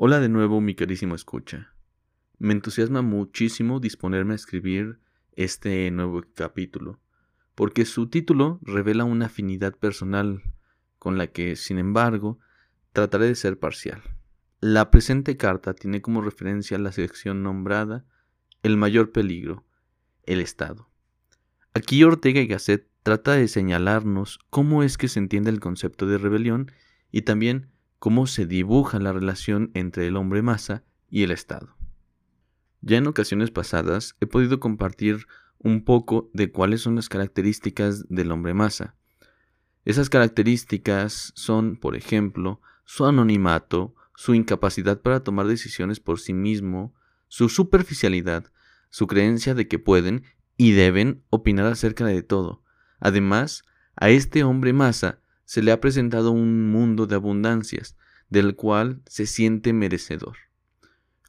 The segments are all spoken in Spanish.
Hola de nuevo, mi querísimo escucha. Me entusiasma muchísimo disponerme a escribir este nuevo capítulo, porque su título revela una afinidad personal con la que, sin embargo, trataré de ser parcial. La presente carta tiene como referencia la sección nombrada El mayor peligro, el Estado. Aquí Ortega y Gasset trata de señalarnos cómo es que se entiende el concepto de rebelión y también cómo se dibuja la relación entre el hombre masa y el Estado. Ya en ocasiones pasadas he podido compartir un poco de cuáles son las características del hombre masa. Esas características son, por ejemplo, su anonimato, su incapacidad para tomar decisiones por sí mismo, su superficialidad, su creencia de que pueden y deben opinar acerca de todo. Además, a este hombre masa se le ha presentado un mundo de abundancias, del cual se siente merecedor.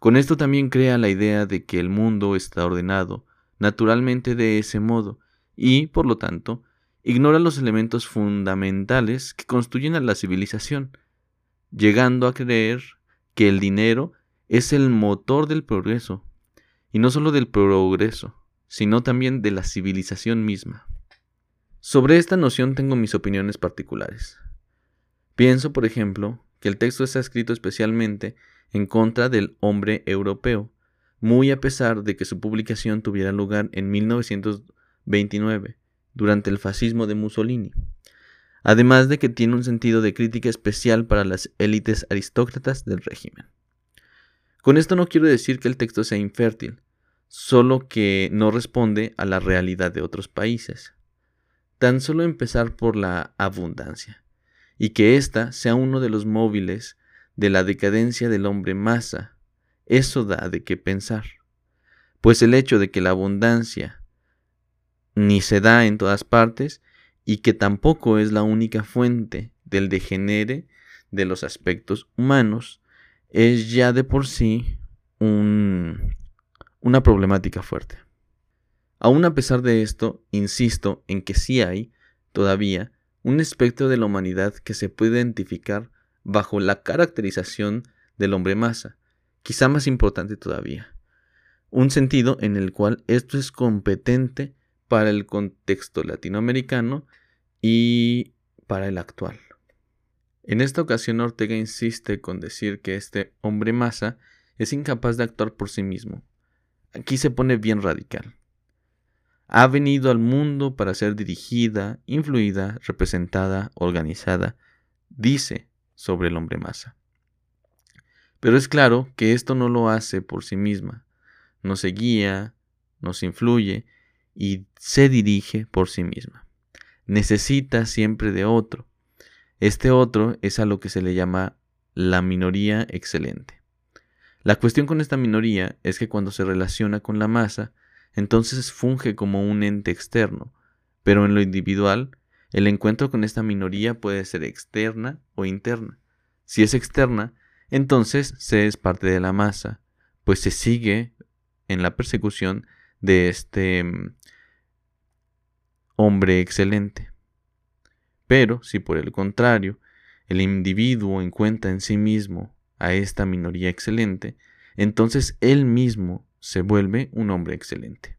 Con esto también crea la idea de que el mundo está ordenado, naturalmente de ese modo, y, por lo tanto, ignora los elementos fundamentales que construyen a la civilización, llegando a creer que el dinero es el motor del progreso, y no solo del progreso, sino también de la civilización misma. Sobre esta noción tengo mis opiniones particulares. Pienso, por ejemplo, que el texto está escrito especialmente en contra del hombre europeo, muy a pesar de que su publicación tuviera lugar en 1929, durante el fascismo de Mussolini, además de que tiene un sentido de crítica especial para las élites aristócratas del régimen. Con esto no quiero decir que el texto sea infértil, solo que no responde a la realidad de otros países tan solo empezar por la abundancia, y que ésta sea uno de los móviles de la decadencia del hombre masa, eso da de qué pensar, pues el hecho de que la abundancia ni se da en todas partes y que tampoco es la única fuente del degenere de los aspectos humanos, es ya de por sí un, una problemática fuerte. Aún a pesar de esto, insisto en que sí hay, todavía, un espectro de la humanidad que se puede identificar bajo la caracterización del hombre masa, quizá más importante todavía. Un sentido en el cual esto es competente para el contexto latinoamericano y para el actual. En esta ocasión Ortega insiste con decir que este hombre masa es incapaz de actuar por sí mismo. Aquí se pone bien radical ha venido al mundo para ser dirigida, influida, representada, organizada, dice sobre el hombre masa. Pero es claro que esto no lo hace por sí misma, nos guía, nos influye y se dirige por sí misma. Necesita siempre de otro. Este otro es a lo que se le llama la minoría excelente. La cuestión con esta minoría es que cuando se relaciona con la masa, entonces funge como un ente externo, pero en lo individual, el encuentro con esta minoría puede ser externa o interna. Si es externa, entonces se es parte de la masa, pues se sigue en la persecución de este mm, hombre excelente. Pero si por el contrario, el individuo encuentra en sí mismo a esta minoría excelente, entonces él mismo se vuelve un hombre excelente.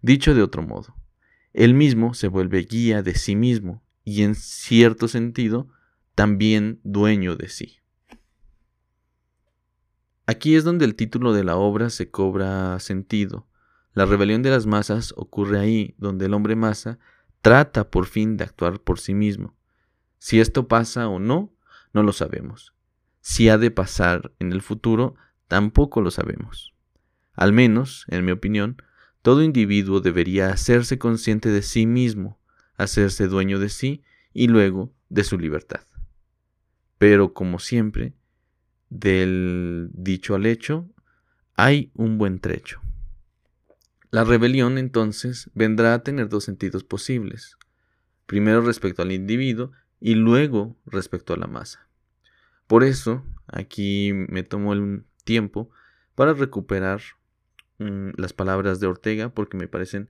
Dicho de otro modo, él mismo se vuelve guía de sí mismo y en cierto sentido también dueño de sí. Aquí es donde el título de la obra se cobra sentido. La rebelión de las masas ocurre ahí donde el hombre masa trata por fin de actuar por sí mismo. Si esto pasa o no, no lo sabemos. Si ha de pasar en el futuro, tampoco lo sabemos. Al menos, en mi opinión, todo individuo debería hacerse consciente de sí mismo, hacerse dueño de sí y luego de su libertad. Pero, como siempre, del dicho al hecho, hay un buen trecho. La rebelión entonces vendrá a tener dos sentidos posibles. Primero respecto al individuo y luego respecto a la masa. Por eso, aquí me tomo el tiempo para recuperar Mm, las palabras de Ortega porque me parecen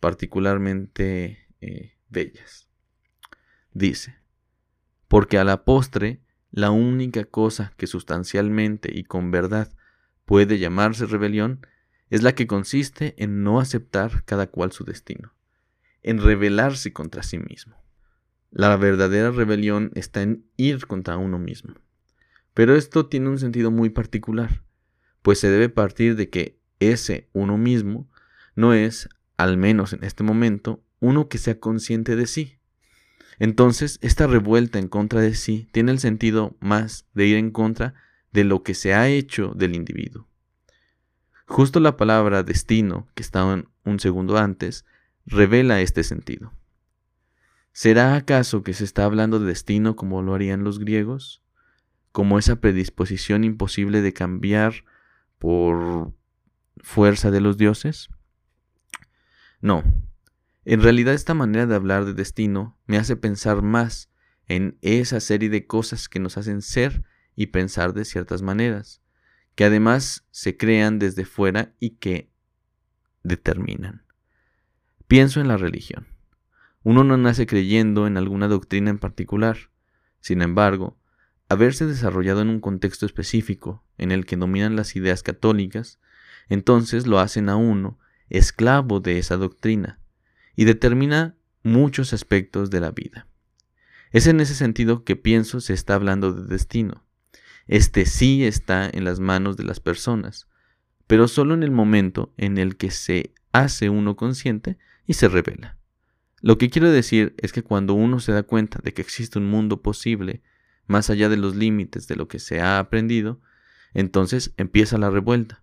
particularmente eh, bellas. Dice, porque a la postre la única cosa que sustancialmente y con verdad puede llamarse rebelión es la que consiste en no aceptar cada cual su destino, en rebelarse contra sí mismo. La verdadera rebelión está en ir contra uno mismo. Pero esto tiene un sentido muy particular, pues se debe partir de que ese uno mismo no es, al menos en este momento, uno que sea consciente de sí. Entonces, esta revuelta en contra de sí tiene el sentido más de ir en contra de lo que se ha hecho del individuo. Justo la palabra destino, que estaba un segundo antes, revela este sentido. ¿Será acaso que se está hablando de destino como lo harían los griegos? ¿Como esa predisposición imposible de cambiar por fuerza de los dioses? No, en realidad esta manera de hablar de destino me hace pensar más en esa serie de cosas que nos hacen ser y pensar de ciertas maneras, que además se crean desde fuera y que determinan. Pienso en la religión. Uno no nace creyendo en alguna doctrina en particular. Sin embargo, haberse desarrollado en un contexto específico en el que dominan las ideas católicas, entonces lo hacen a uno esclavo de esa doctrina y determina muchos aspectos de la vida. Es en ese sentido que pienso se está hablando de destino. Este sí está en las manos de las personas, pero solo en el momento en el que se hace uno consciente y se revela. Lo que quiero decir es que cuando uno se da cuenta de que existe un mundo posible más allá de los límites de lo que se ha aprendido, entonces empieza la revuelta.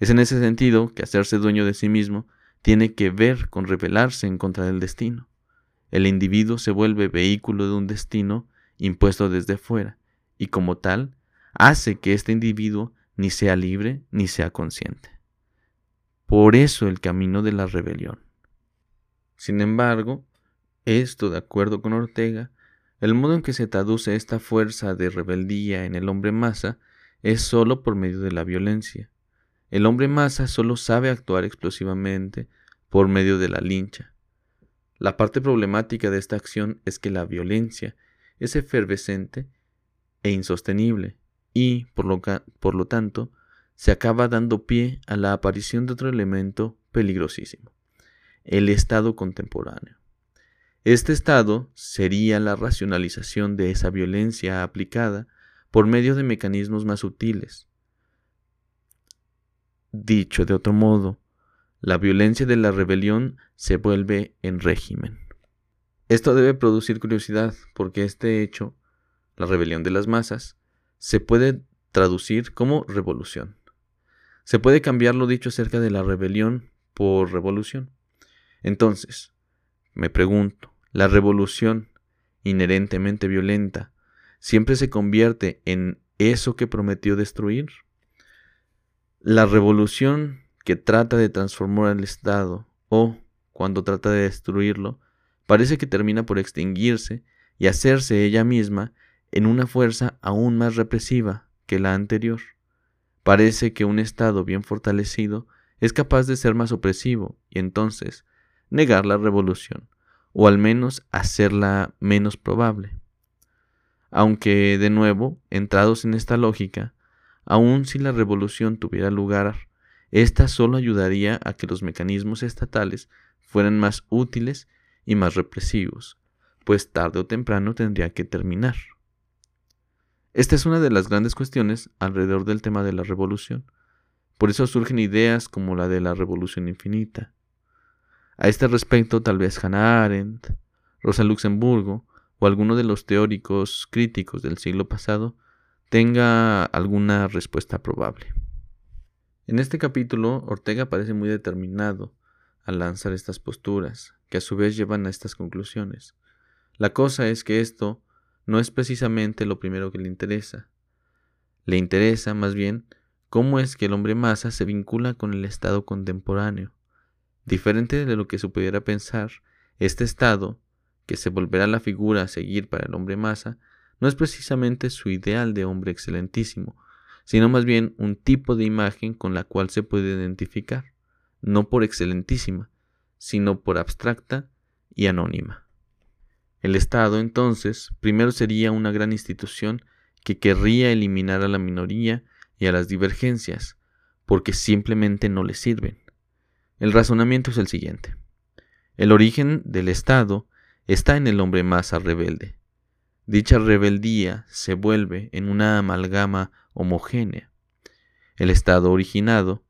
Es en ese sentido que hacerse dueño de sí mismo tiene que ver con rebelarse en contra del destino. El individuo se vuelve vehículo de un destino impuesto desde fuera, y como tal, hace que este individuo ni sea libre ni sea consciente. Por eso el camino de la rebelión. Sin embargo, esto, de acuerdo con Ortega, el modo en que se traduce esta fuerza de rebeldía en el hombre masa es sólo por medio de la violencia, el hombre masa solo sabe actuar explosivamente por medio de la lincha. La parte problemática de esta acción es que la violencia es efervescente e insostenible y, por lo, por lo tanto, se acaba dando pie a la aparición de otro elemento peligrosísimo, el estado contemporáneo. Este estado sería la racionalización de esa violencia aplicada por medio de mecanismos más sutiles, Dicho de otro modo, la violencia de la rebelión se vuelve en régimen. Esto debe producir curiosidad porque este hecho, la rebelión de las masas, se puede traducir como revolución. Se puede cambiar lo dicho acerca de la rebelión por revolución. Entonces, me pregunto, ¿la revolución, inherentemente violenta, siempre se convierte en eso que prometió destruir? La revolución que trata de transformar al Estado o, cuando trata de destruirlo, parece que termina por extinguirse y hacerse ella misma en una fuerza aún más represiva que la anterior. Parece que un Estado bien fortalecido es capaz de ser más opresivo y entonces negar la revolución, o al menos hacerla menos probable. Aunque, de nuevo, entrados en esta lógica, Aun si la revolución tuviera lugar, esta solo ayudaría a que los mecanismos estatales fueran más útiles y más represivos, pues tarde o temprano tendría que terminar. Esta es una de las grandes cuestiones alrededor del tema de la revolución. Por eso surgen ideas como la de la revolución infinita. A este respecto, tal vez Hannah Arendt, Rosa Luxemburgo o alguno de los teóricos críticos del siglo pasado tenga alguna respuesta probable. En este capítulo, Ortega parece muy determinado a lanzar estas posturas, que a su vez llevan a estas conclusiones. La cosa es que esto no es precisamente lo primero que le interesa. Le interesa, más bien, cómo es que el hombre masa se vincula con el estado contemporáneo. Diferente de lo que se pudiera pensar, este estado, que se volverá la figura a seguir para el hombre masa, no es precisamente su ideal de hombre excelentísimo, sino más bien un tipo de imagen con la cual se puede identificar, no por excelentísima, sino por abstracta y anónima. El Estado, entonces, primero sería una gran institución que querría eliminar a la minoría y a las divergencias, porque simplemente no le sirven. El razonamiento es el siguiente. El origen del Estado está en el hombre masa rebelde. Dicha rebeldía se vuelve en una amalgama homogénea. El Estado originado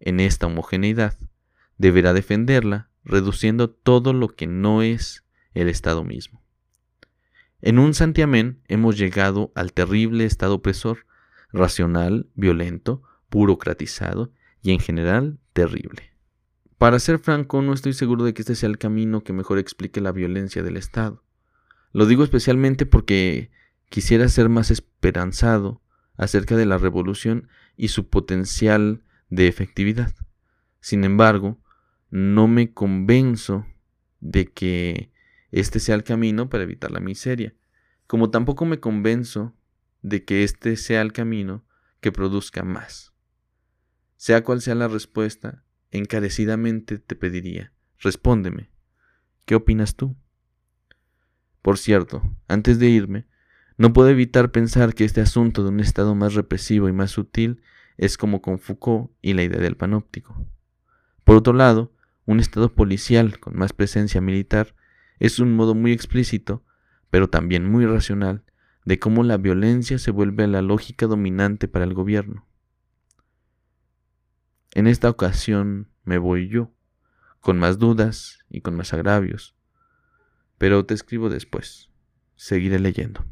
en esta homogeneidad deberá defenderla reduciendo todo lo que no es el Estado mismo. En un santiamén hemos llegado al terrible Estado opresor, racional, violento, burocratizado y en general terrible. Para ser franco, no estoy seguro de que este sea el camino que mejor explique la violencia del Estado. Lo digo especialmente porque quisiera ser más esperanzado acerca de la revolución y su potencial de efectividad. Sin embargo, no me convenzo de que este sea el camino para evitar la miseria, como tampoco me convenzo de que este sea el camino que produzca más. Sea cual sea la respuesta, encarecidamente te pediría, respóndeme, ¿qué opinas tú? Por cierto, antes de irme, no puedo evitar pensar que este asunto de un Estado más represivo y más sutil es como con Foucault y la idea del panóptico. Por otro lado, un Estado policial con más presencia militar es un modo muy explícito, pero también muy racional, de cómo la violencia se vuelve la lógica dominante para el gobierno. En esta ocasión me voy yo, con más dudas y con más agravios, pero te escribo después. Seguiré leyendo.